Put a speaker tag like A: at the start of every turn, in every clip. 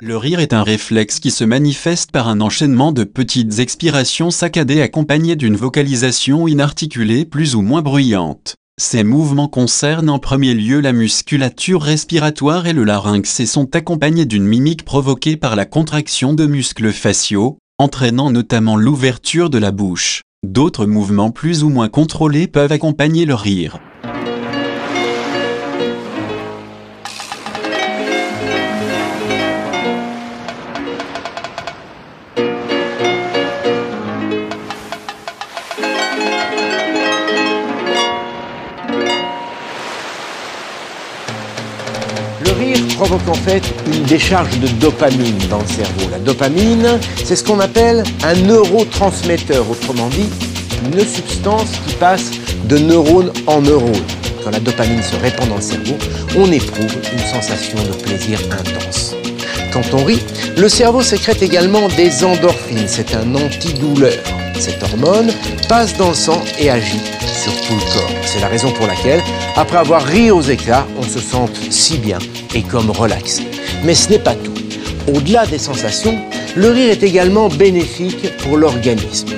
A: Le rire est un réflexe qui se manifeste par un enchaînement de petites expirations saccadées accompagnées d'une vocalisation inarticulée plus ou moins bruyante. Ces mouvements concernent en premier lieu la musculature respiratoire et le larynx et sont accompagnés d'une mimique provoquée par la contraction de muscles faciaux, entraînant notamment l'ouverture de la bouche. D'autres mouvements plus ou moins contrôlés peuvent accompagner le rire.
B: Provoque en fait une décharge de dopamine dans le cerveau. La dopamine, c'est ce qu'on appelle un neurotransmetteur, autrement dit, une substance qui passe de neurone en neurone. Quand la dopamine se répand dans le cerveau, on éprouve une sensation de plaisir intense. Quand on rit, le cerveau sécrète également des endorphines, c'est un antidouleur. Cette hormone passe dans le sang et agit tout le corps. C'est la raison pour laquelle, après avoir ri aux éclats, on se sent si bien et comme relaxé. Mais ce n'est pas tout. Au-delà des sensations, le rire est également bénéfique pour l'organisme.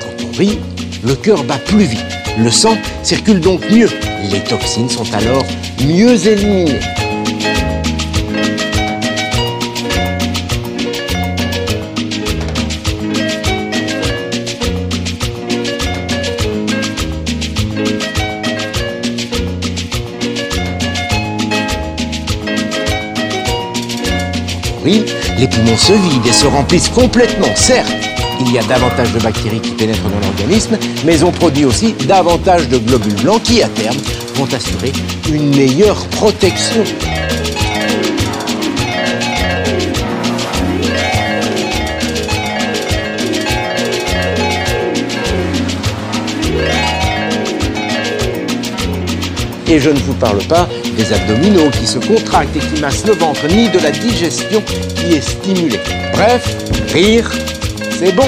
B: Quand on rit, le cœur bat plus vite, le sang circule donc mieux, les toxines sont alors mieux éliminées. Les poumons se vident et se remplissent complètement. Certes, il y a davantage de bactéries qui pénètrent dans l'organisme, mais on produit aussi davantage de globules blancs qui, à terme, vont assurer une meilleure protection. Et je ne vous parle pas abdominaux qui se contractent et qui massent le ventre, ni de la digestion qui est stimulée. Bref, rire, c'est bon.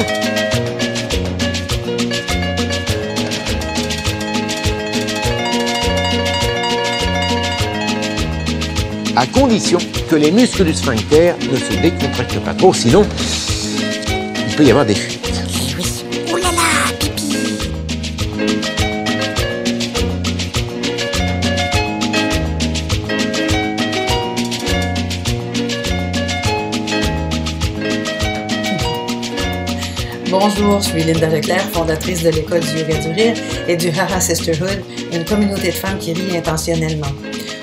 B: À condition que les muscles du sphincter ne se décontractent pas trop, sinon il peut y avoir des fuites.
C: Bonjour, je suis Linda Leclerc, fondatrice de l'école du yoga du rire et du Hara Sisterhood, une communauté de femmes qui rient intentionnellement.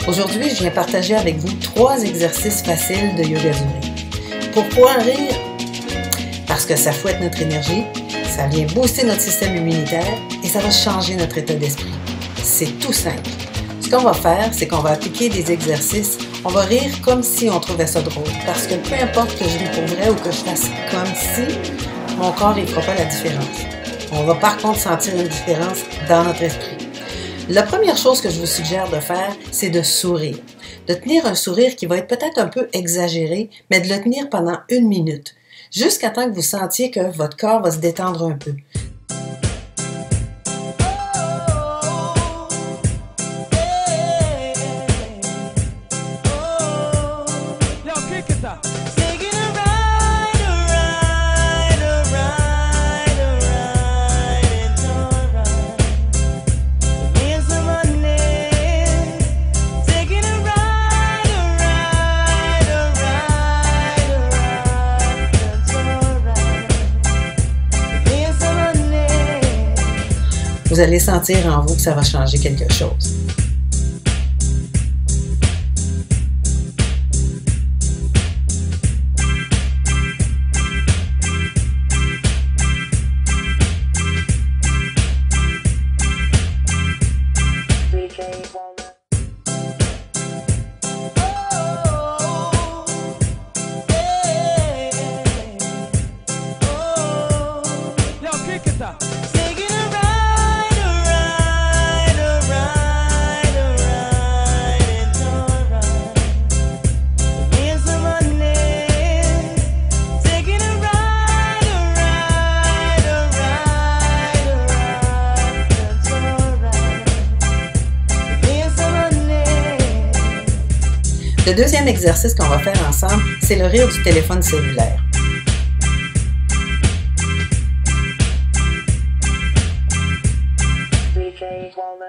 C: Aujourd'hui, je viens partager avec vous trois exercices faciles de yoga du rire. Pourquoi rire? Parce que ça fouette notre énergie, ça vient booster notre système immunitaire et ça va changer notre état d'esprit. C'est tout simple. Ce qu'on va faire, c'est qu'on va appliquer des exercices. On va rire comme si on trouvait ça drôle. Parce que peu importe que je ris pour ou que je fasse comme si, mon corps ne fera pas la différence. On va par contre sentir une différence dans notre esprit. La première chose que je vous suggère de faire, c'est de sourire. De tenir un sourire qui va être peut-être un peu exagéré, mais de le tenir pendant une minute, jusqu'à temps que vous sentiez que votre corps va se détendre un peu. Vous allez sentir en vous que ça va changer quelque chose. Le deuxième exercice qu'on va faire ensemble, c'est le rire du téléphone cellulaire.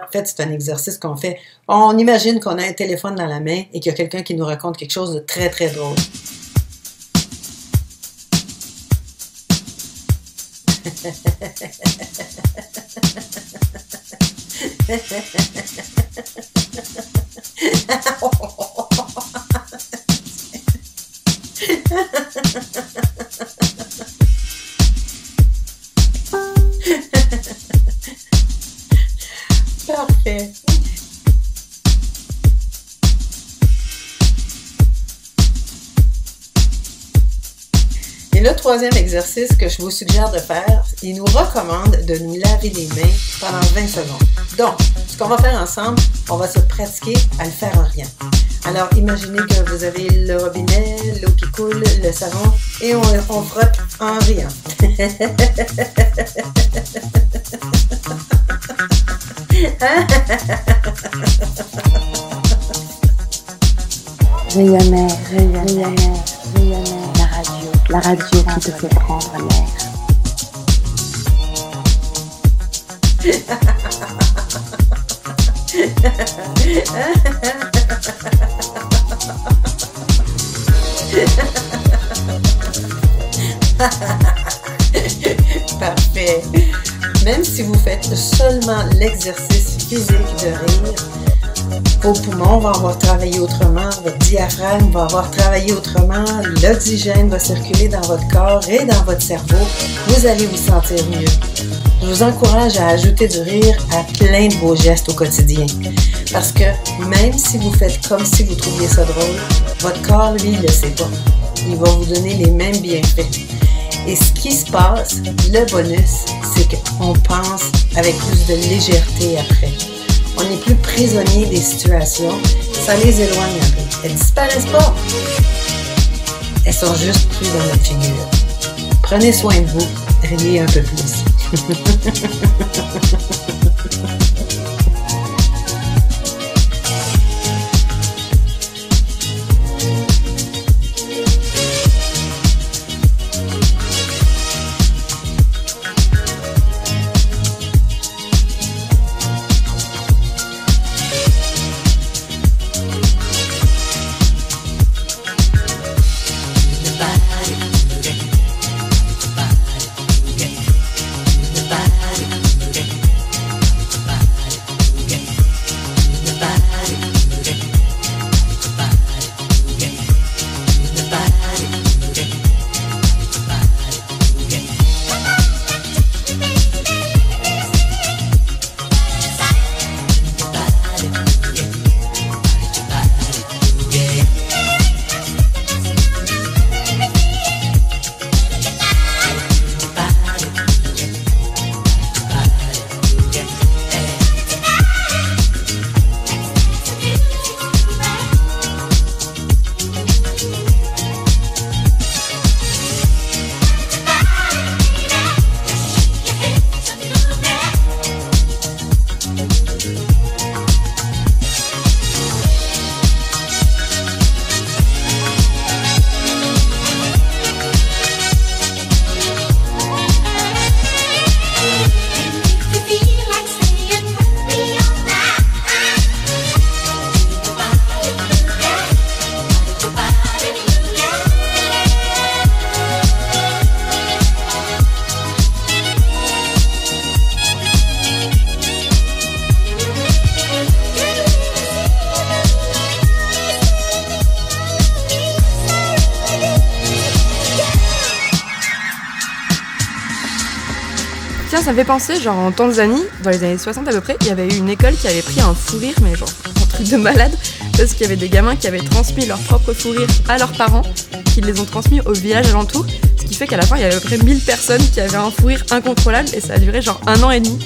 C: En fait, c'est un exercice qu'on fait. On imagine qu'on a un téléphone dans la main et qu'il y a quelqu'un qui nous raconte quelque chose de très, très drôle. Parfait. Et le troisième exercice que je vous suggère de faire, il nous recommande de nous laver les mains pendant 20 secondes. Donc, ce qu'on va faire ensemble, on va se pratiquer à le faire en rien. Alors, imaginez que vous avez le robinet, l'eau qui coule, le savon, et on, on frotte en riant.
D: Rayonner, rayonner, rayonner, la radio, la radio qui te fait prendre l'air.
C: Parfait. Même si vous faites seulement l'exercice physique de rire, vos poumons vont avoir travaillé autrement, votre diaphragme va avoir travaillé autrement, l'oxygène va circuler dans votre corps et dans votre cerveau. Vous allez vous sentir mieux. Je vous encourage à ajouter du rire à plein de vos gestes au quotidien. Parce que même si vous faites comme si vous trouviez ça drôle, votre corps, lui, ne le sait pas. Il va vous donner les mêmes bienfaits. Et ce qui se passe, le bonus, c'est qu'on pense avec plus de légèreté après. On n'est plus prisonnier des situations, ça les éloigne un peu. Elles disparaissent pas. Elles sont juste plus dans notre figure. Prenez soin de vous, riez un peu plus.
E: ça me fait penser, genre en Tanzanie, dans les années 60 à peu près, il y avait eu une école qui avait pris un fou rire, mais genre un truc de malade, parce qu'il y avait des gamins qui avaient transmis leur propre fou rire à leurs parents, qui les ont transmis au village alentour, ce qui fait qu'à la fin, il y avait à peu près 1000 personnes qui avaient un fou rire incontrôlable, et ça a duré genre un an et demi.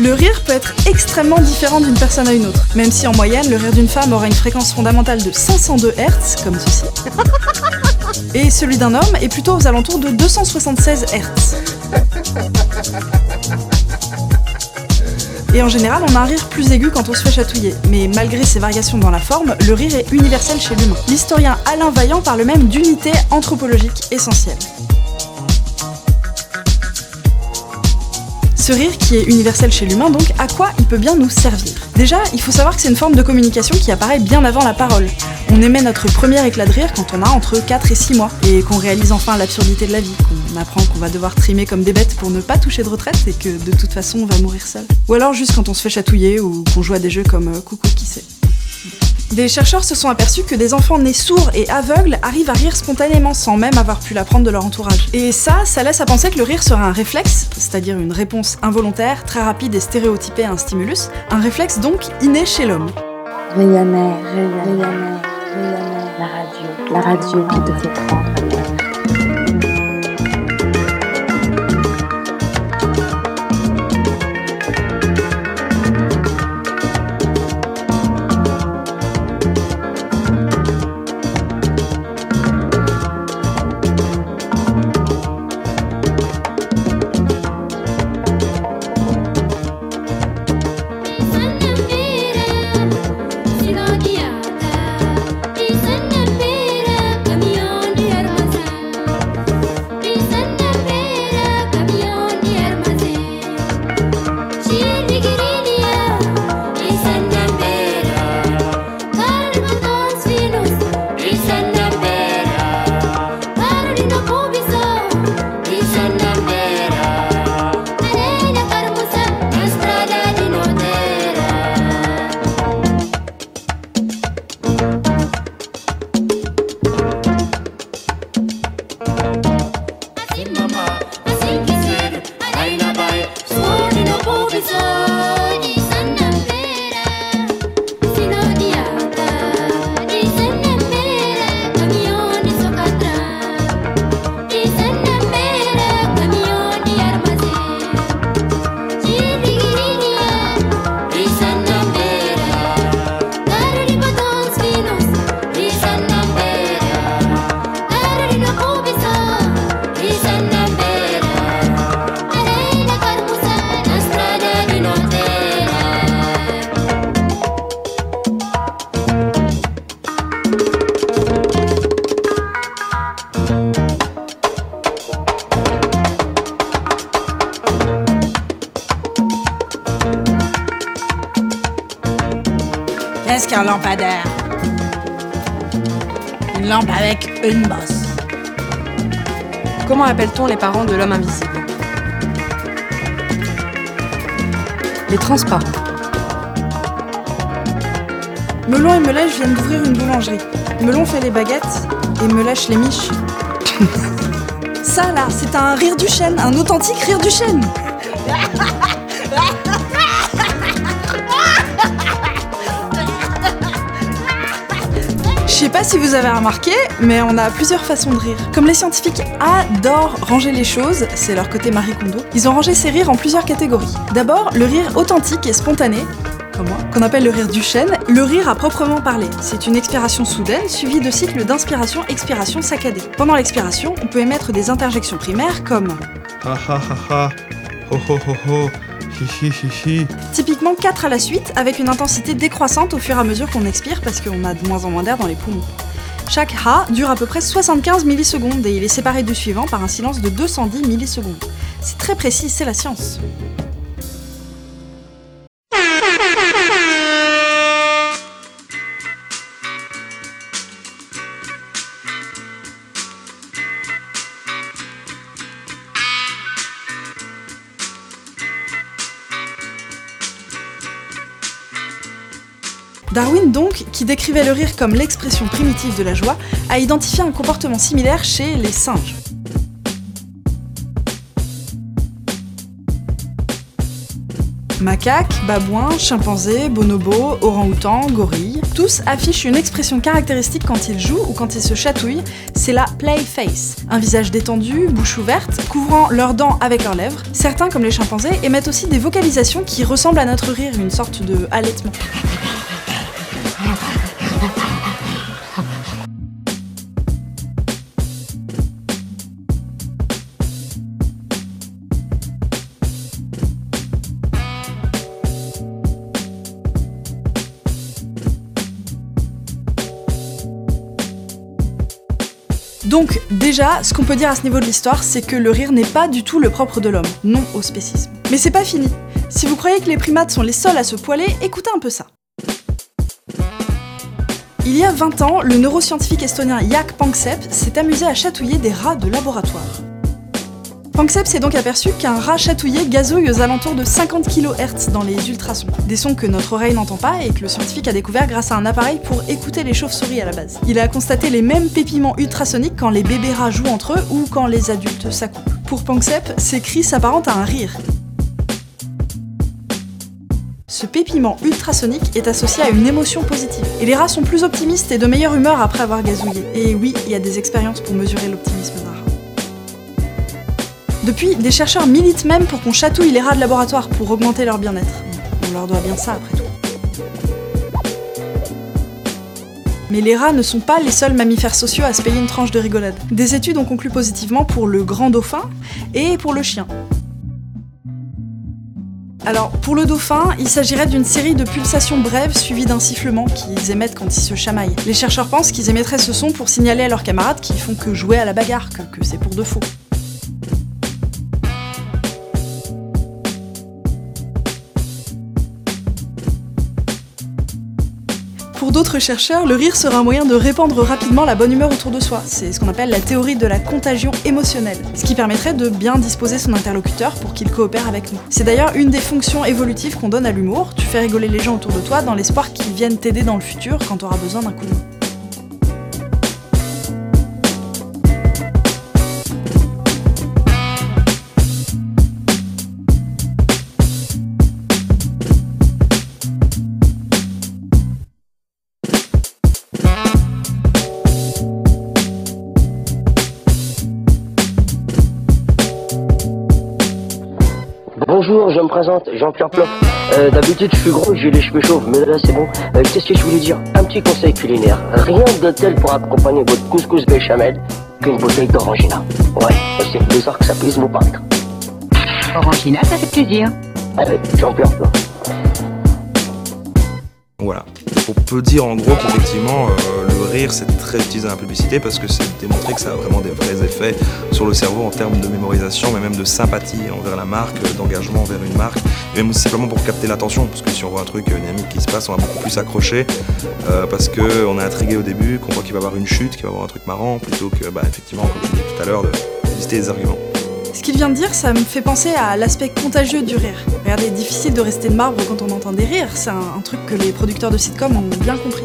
F: Le rire peut être extrêmement différent d'une personne à une autre, même si en moyenne, le rire d'une femme aura une fréquence fondamentale de 502 Hz, comme ceci, et celui d'un homme est plutôt aux alentours de 276 Hz. Et en général, on a un rire plus aigu quand on se fait chatouiller. Mais malgré ces variations dans la forme, le rire est universel chez l'humain. L'historien Alain Vaillant parle même d'unité anthropologique essentielle. Ce rire, qui est universel chez l'humain, donc, à quoi il peut bien nous servir? Déjà, il faut savoir que c'est une forme de communication qui apparaît bien avant la parole. On émet notre premier éclat de rire quand on a entre 4 et 6 mois, et qu'on réalise enfin l'absurdité de la vie, qu'on apprend qu'on va devoir trimer comme des bêtes pour ne pas toucher de retraite et que de toute façon on va mourir seul. Ou alors juste quand on se fait chatouiller ou qu'on joue à des jeux comme euh, Coucou qui sait. Des chercheurs se sont aperçus que des enfants nés sourds et aveugles arrivent à rire spontanément sans même avoir pu l'apprendre de leur entourage. Et ça, ça laisse à penser que le rire serait un réflexe, c'est-à-dire une réponse involontaire, très rapide et stéréotypée à un stimulus, un réflexe donc inné chez l'homme.
G: Lampadaire Une lampe avec une bosse.
E: Comment appelle-t-on les parents de l'homme invisible? Les transparents.
F: Melon et Melèche viennent d'ouvrir une boulangerie. Melon fait les baguettes et Melèche les miches. Ça là, c'est un rire du chêne, un authentique rire du chêne. sais pas si vous avez remarqué, mais on a plusieurs façons de rire. Comme les scientifiques adorent ranger les choses, c'est leur côté Marie Kondo, ils ont rangé ces rires en plusieurs catégories. D'abord, le rire authentique et spontané, comme moi, qu'on appelle le rire du chêne, le rire à proprement parler. C'est une expiration soudaine suivie de cycles d'inspiration-expiration saccadés. Pendant l'expiration, on peut émettre des interjections primaires comme
H: Ha ha ha ha. Ho ho ho ho.
F: Typiquement 4 à la suite, avec une intensité décroissante au fur et à mesure qu'on expire parce qu'on a de moins en moins d'air dans les poumons. Chaque ha dure à peu près 75 millisecondes et il est séparé du suivant par un silence de 210 millisecondes. C'est très précis, c'est la science. Darwin donc, qui décrivait le rire comme l'expression primitive de la joie, a identifié un comportement similaire chez les singes. Macaques, babouins, chimpanzés, bonobos, orang-outans, gorilles, tous affichent une expression caractéristique quand ils jouent ou quand ils se chatouillent, c'est la play face. Un visage détendu, bouche ouverte, couvrant leurs dents avec leurs lèvres. Certains, comme les chimpanzés, émettent aussi des vocalisations qui ressemblent à notre rire, une sorte de halètement. Donc déjà, ce qu'on peut dire à ce niveau de l'histoire, c'est que le rire n'est pas du tout le propre de l'homme, non au spécisme. Mais c'est pas fini. Si vous croyez que les primates sont les seuls à se poiler, écoutez un peu ça. Il y a 20 ans, le neuroscientifique estonien Jak Panksepp s'est amusé à chatouiller des rats de laboratoire. Panksepp s'est donc aperçu qu'un rat chatouillé gazouille aux alentours de 50 kHz dans les ultrasons, des sons que notre oreille n'entend pas et que le scientifique a découvert grâce à un appareil pour écouter les chauves-souris à la base. Il a constaté les mêmes pépiments ultrasoniques quand les bébés rats jouent entre eux ou quand les adultes s'accoupent. Pour Panksepp, ces cris s'apparentent à un rire. Ce pépiment ultrasonique est associé à une émotion positive. Et les rats sont plus optimistes et de meilleure humeur après avoir gazouillé. Et oui, il y a des expériences pour mesurer l'optimisme. Depuis, des chercheurs militent même pour qu'on chatouille les rats de laboratoire pour augmenter leur bien-être. On leur doit bien ça après tout. Mais les rats ne sont pas les seuls mammifères sociaux à se payer une tranche de rigolade. Des études ont conclu positivement pour le grand dauphin et pour le chien. Alors, pour le dauphin, il s'agirait d'une série de pulsations brèves suivies d'un sifflement qu'ils émettent quand ils se chamaillent. Les chercheurs pensent qu'ils émettraient ce son pour signaler à leurs camarades qu'ils font que jouer à la bagarre, que, que c'est pour de faux. Pour d'autres chercheurs, le rire sera un moyen de répandre rapidement la bonne humeur autour de soi. C'est ce qu'on appelle la théorie de la contagion émotionnelle, ce qui permettrait de bien disposer son interlocuteur pour qu'il coopère avec nous. C'est d'ailleurs une des fonctions évolutives qu'on donne à l'humour. Tu fais rigoler les gens autour de toi dans l'espoir qu'ils viennent t'aider dans le futur quand tu auras besoin d'un coup de main.
I: Présente, Jean-Pierre Plop. Euh, D'habitude, je suis gros, j'ai les cheveux chauves, mais là, c'est bon. Euh, Qu'est-ce que je voulais dire? Un petit conseil culinaire. Rien de tel pour accompagner votre couscous béchamel qu'une bouteille d'orangina. Ouais, c'est bizarre que ça puisse vous paraître.
J: Orangina, ça fait plaisir.
I: Allez, Jean-Pierre Plop.
H: Voilà. On peut dire en gros qu'effectivement euh, le rire c'est très utilisé dans la publicité parce que c'est démontré que ça a vraiment des vrais effets sur le cerveau en termes de mémorisation mais même de sympathie envers la marque, d'engagement envers une marque, même simplement pour capter l'attention parce que si on voit un truc dynamique qui se passe on va beaucoup plus accrocher euh, parce qu'on est intrigué au début, qu'on voit qu'il va y avoir une chute, qu'il va y avoir un truc marrant plutôt que bah, effectivement comme je disais tout à l'heure de lister des arguments.
F: Ce qu'il vient de dire, ça me fait penser à l'aspect contagieux du rire. Regardez, difficile de rester de marbre quand on entend des rires, c'est un, un truc que les producteurs de sitcoms ont bien compris.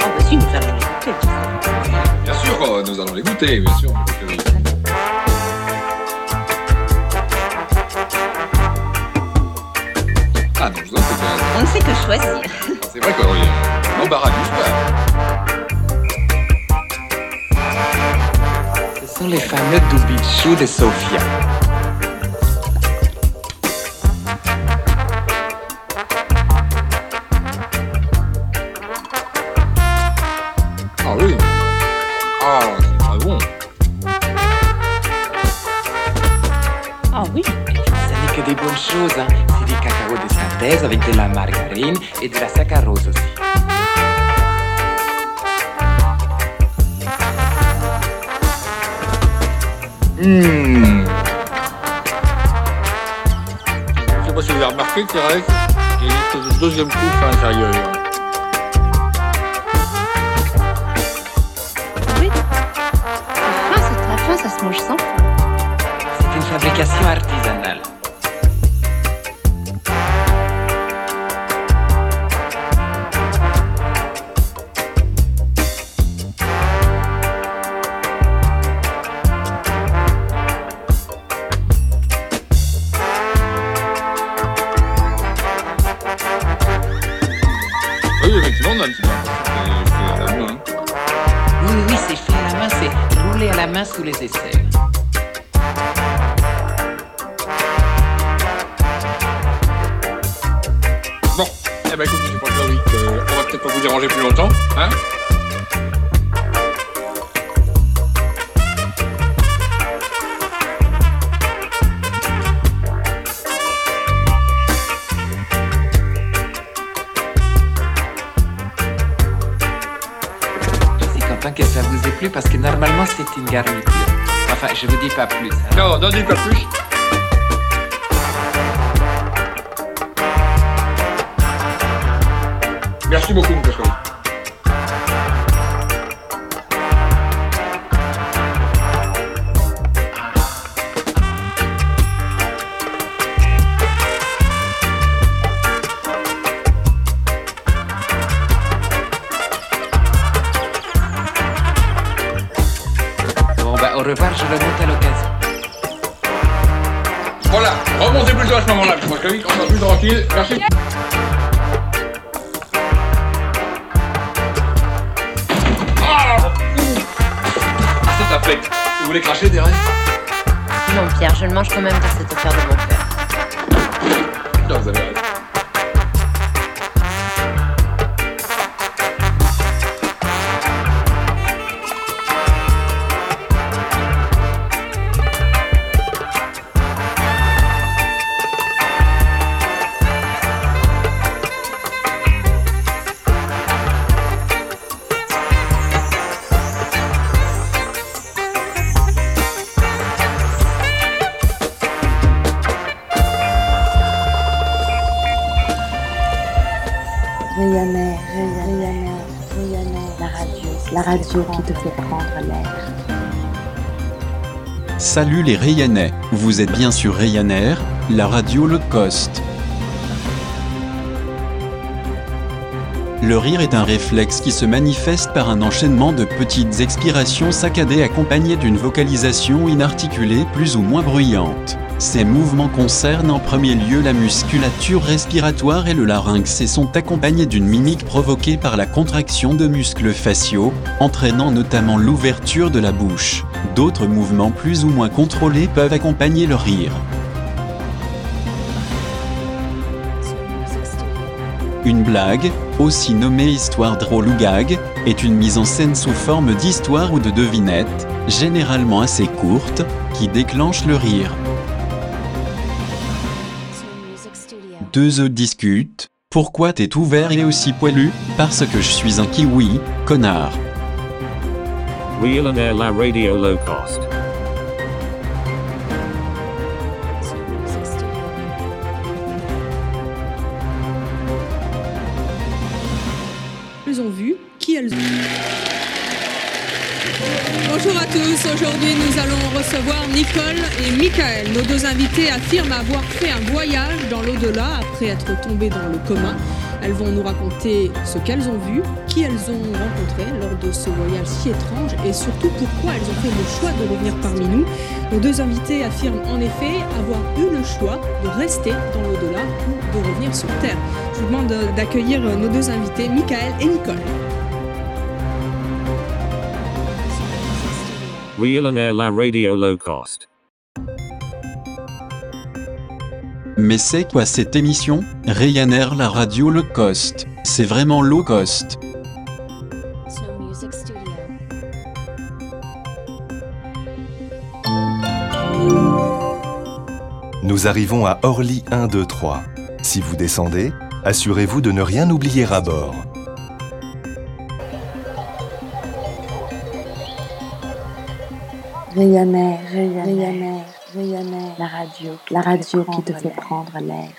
J: Ah bah si, nous allons l'écouter.
K: Bien sûr, euh, nous allons l'écouter, bien sûr. Ah non, je dois
J: On ne sait que choisir.
K: C'est vrai qu'on est l'embarras du choix.
L: Ce sont les fameux Dubichu de Sofia. Avec de la margarine et de la saccharose aussi.
K: Mmh. Je sais pas si vous avez remarqué, Thérèse, il y a une espèce de deuxième couche à l'intérieur.
D: Oui. C'est fin, c'est très fin, ça se mange sans fin.
L: C'est une fabrication artisanale. Sous les aisselles.
K: Bon, eh ben écoute, monsieur Francois-Wick, euh, on va peut-être pas vous déranger plus longtemps, hein
L: garniture. Enfin, je vous dis pas plus.
K: Non, n'en dis pas plus. Merci beaucoup, monsieur
L: à
K: ce moment-là, monsieur Francois-Wick, on sera plus tranquille. Merci. Ah Ah, c'est flec. Vous voulez cracher, Thérèse?
D: Non, Pierre, je le mange quand même car c'est offert de mon père.
A: Salut les Rayannais, vous êtes bien sur Ryanair, la radio low cost. Le rire est un réflexe qui se manifeste par un enchaînement de petites expirations saccadées accompagnées d'une vocalisation inarticulée plus ou moins bruyante. Ces mouvements concernent en premier lieu la musculature respiratoire et le larynx et sont accompagnés d'une mimique provoquée par la contraction de muscles faciaux, entraînant notamment l'ouverture de la bouche. D'autres mouvements plus ou moins contrôlés peuvent accompagner le rire. Une blague, aussi nommée histoire drôle ou gag, est une mise en scène sous forme d'histoire ou de devinette, généralement assez courte, qui déclenche le rire. Deux œufs discutent. Pourquoi t'es tout vert et aussi poilu? Parce que je suis un kiwi, connard.
M: Real and Air La Radio Low Cost.
N: elles ont vu, qui elles ont. Bonjour à tous, aujourd'hui nous allons recevoir Nicole et Michael. Nos deux invités affirment avoir fait un voyage dans l'au-delà après être tombées dans le commun. Elles vont nous raconter ce qu'elles ont vu, qui elles ont rencontré lors de ce voyage si étrange et surtout pourquoi elles ont fait le choix de revenir parmi nous. Nos deux invités affirment en effet avoir eu le choix de rester dans l'au-delà ou de revenir sur Terre. Je vous demande d'accueillir nos deux invités, Michael et Nicole.
M: Real and Air La Radio Low Cost.
A: Mais c'est quoi cette émission? Ryanair la radio low cost. C'est vraiment low cost.
O: Nous arrivons à Orly 1, 2, 3. Si vous descendez, assurez-vous de ne rien oublier à bord.
D: Ryanair, Ryanair, Ryanair, la radio, la radio qui te fait prendre l'air.